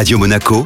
Radio Monaco,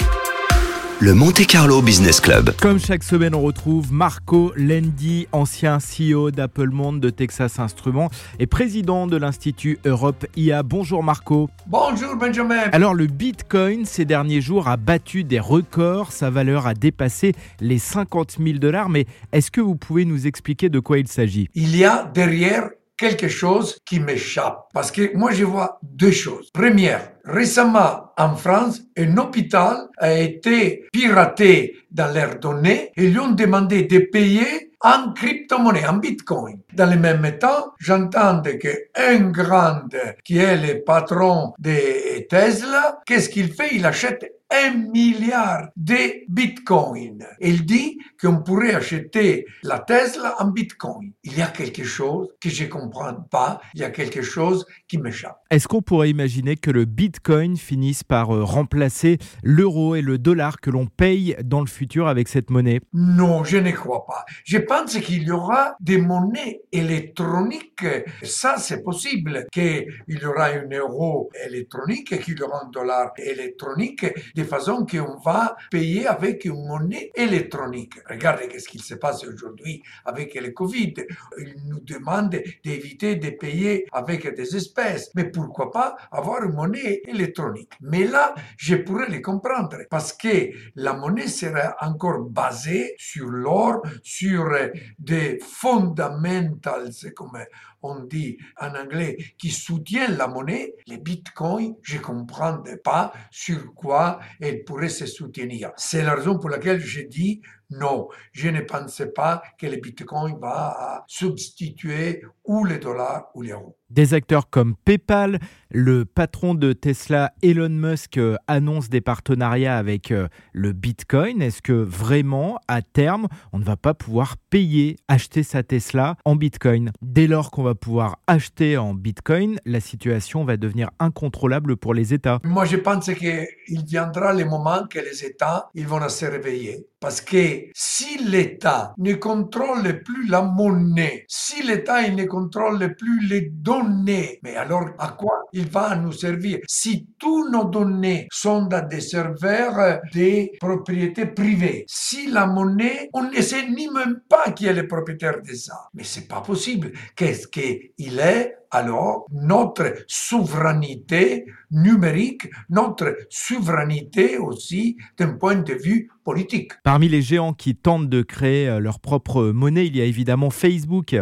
le Monte Carlo Business Club. Comme chaque semaine, on retrouve Marco Lendi, ancien CEO d'Apple Monde de Texas Instruments et président de l'Institut Europe IA. Bonjour Marco. Bonjour Benjamin. Alors le Bitcoin ces derniers jours a battu des records, sa valeur a dépassé les 50 000 dollars, mais est-ce que vous pouvez nous expliquer de quoi il s'agit? Il y a derrière quelque chose qui m'échappe. Parce que moi, je vois deux choses. Première, récemment, en France, un hôpital a été piraté dans leurs données et lui ont demandé de payer en crypto-monnaie, en bitcoin. Dans le même temps, j'entends qu'un grand qui est le patron de Tesla, qu'est-ce qu'il fait? Il achète un milliard de bitcoins. Il dit qu'on pourrait acheter la Tesla en bitcoin. Il y a quelque chose que je ne comprends pas, il y a quelque chose qui m'échappe. Est-ce qu'on pourrait imaginer que le bitcoin finisse par euh, remplacer l'euro et le dollar que l'on paye dans le futur avec cette monnaie? Non, je ne crois pas. Je pense qu'il y aura des monnaies électroniques. Ça, c'est possible qu'il y aura un euro électronique et qu'il y aura un dollar électronique de façon qu'on va payer avec une monnaie électronique. Regardez ce qu'il se passe aujourd'hui avec le Covid. Ils nous demandent d'éviter de payer avec des espèces. Mais pourquoi pas avoir une monnaie électronique Mais là, je pourrais les comprendre parce que la monnaie sera encore basée sur l'or, sur des fondamentals, comme on dit en anglais, qui soutiennent la monnaie. Les bitcoins, je ne comprends pas sur quoi elle pourrait se soutenir. C'est la raison pour laquelle je dis non, je ne pense pas que le Bitcoin va substituer ou les dollars ou l'euro. Des acteurs comme PayPal, le patron de Tesla, Elon Musk, euh, annonce des partenariats avec euh, le Bitcoin. Est-ce que vraiment, à terme, on ne va pas pouvoir payer, acheter sa Tesla en Bitcoin? Dès lors qu'on va pouvoir acheter en Bitcoin, la situation va devenir incontrôlable pour les États. Moi, je pense qu'il viendra le moment que les États ils vont se réveiller. Parce que si l'État ne contrôle plus la monnaie, si l'État ne contrôle plus les données, mais alors à quoi il va nous servir? Si tous nos données sont dans des serveurs des propriétés privées, si la monnaie, on ne sait ni même pas qui est le propriétaire de ça. Mais c'est pas possible. Qu'est-ce qu'il est alors notre souveraineté numérique, notre souveraineté aussi d'un point de vue politique? Parmi les géants qui tentent de créer euh, leur propre monnaie, il y a évidemment Facebook.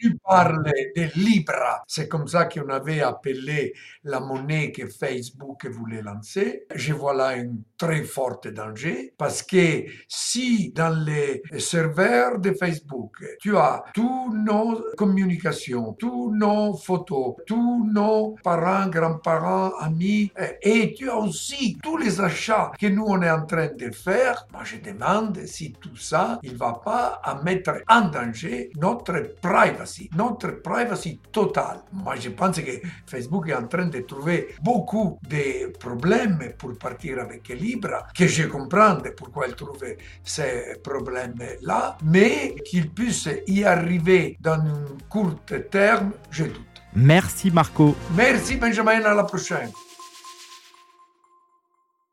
Tu parles de Libra, c'est comme ça qu'on avait appelé la monnaie que Facebook voulait lancer. Je vois là un très fort danger parce que si dans les serveurs de Facebook, tu as toutes nos communications, tous nos photos, tous nos parents, grands-parents, amis, et tu as aussi tous les achats que nous on est en train de faire, moi je demande si tout ça, il va pas mettre en danger notre privacy, notre privacy totale. Moi je pense que Facebook est en train de trouver beaucoup de problèmes pour partir avec Libra, que je comprends pourquoi il trouve ces problèmes-là, mais qu'il puisse y arriver dans un court terme, je doute. Merci Marco. Merci Benjamin, à la prochaine.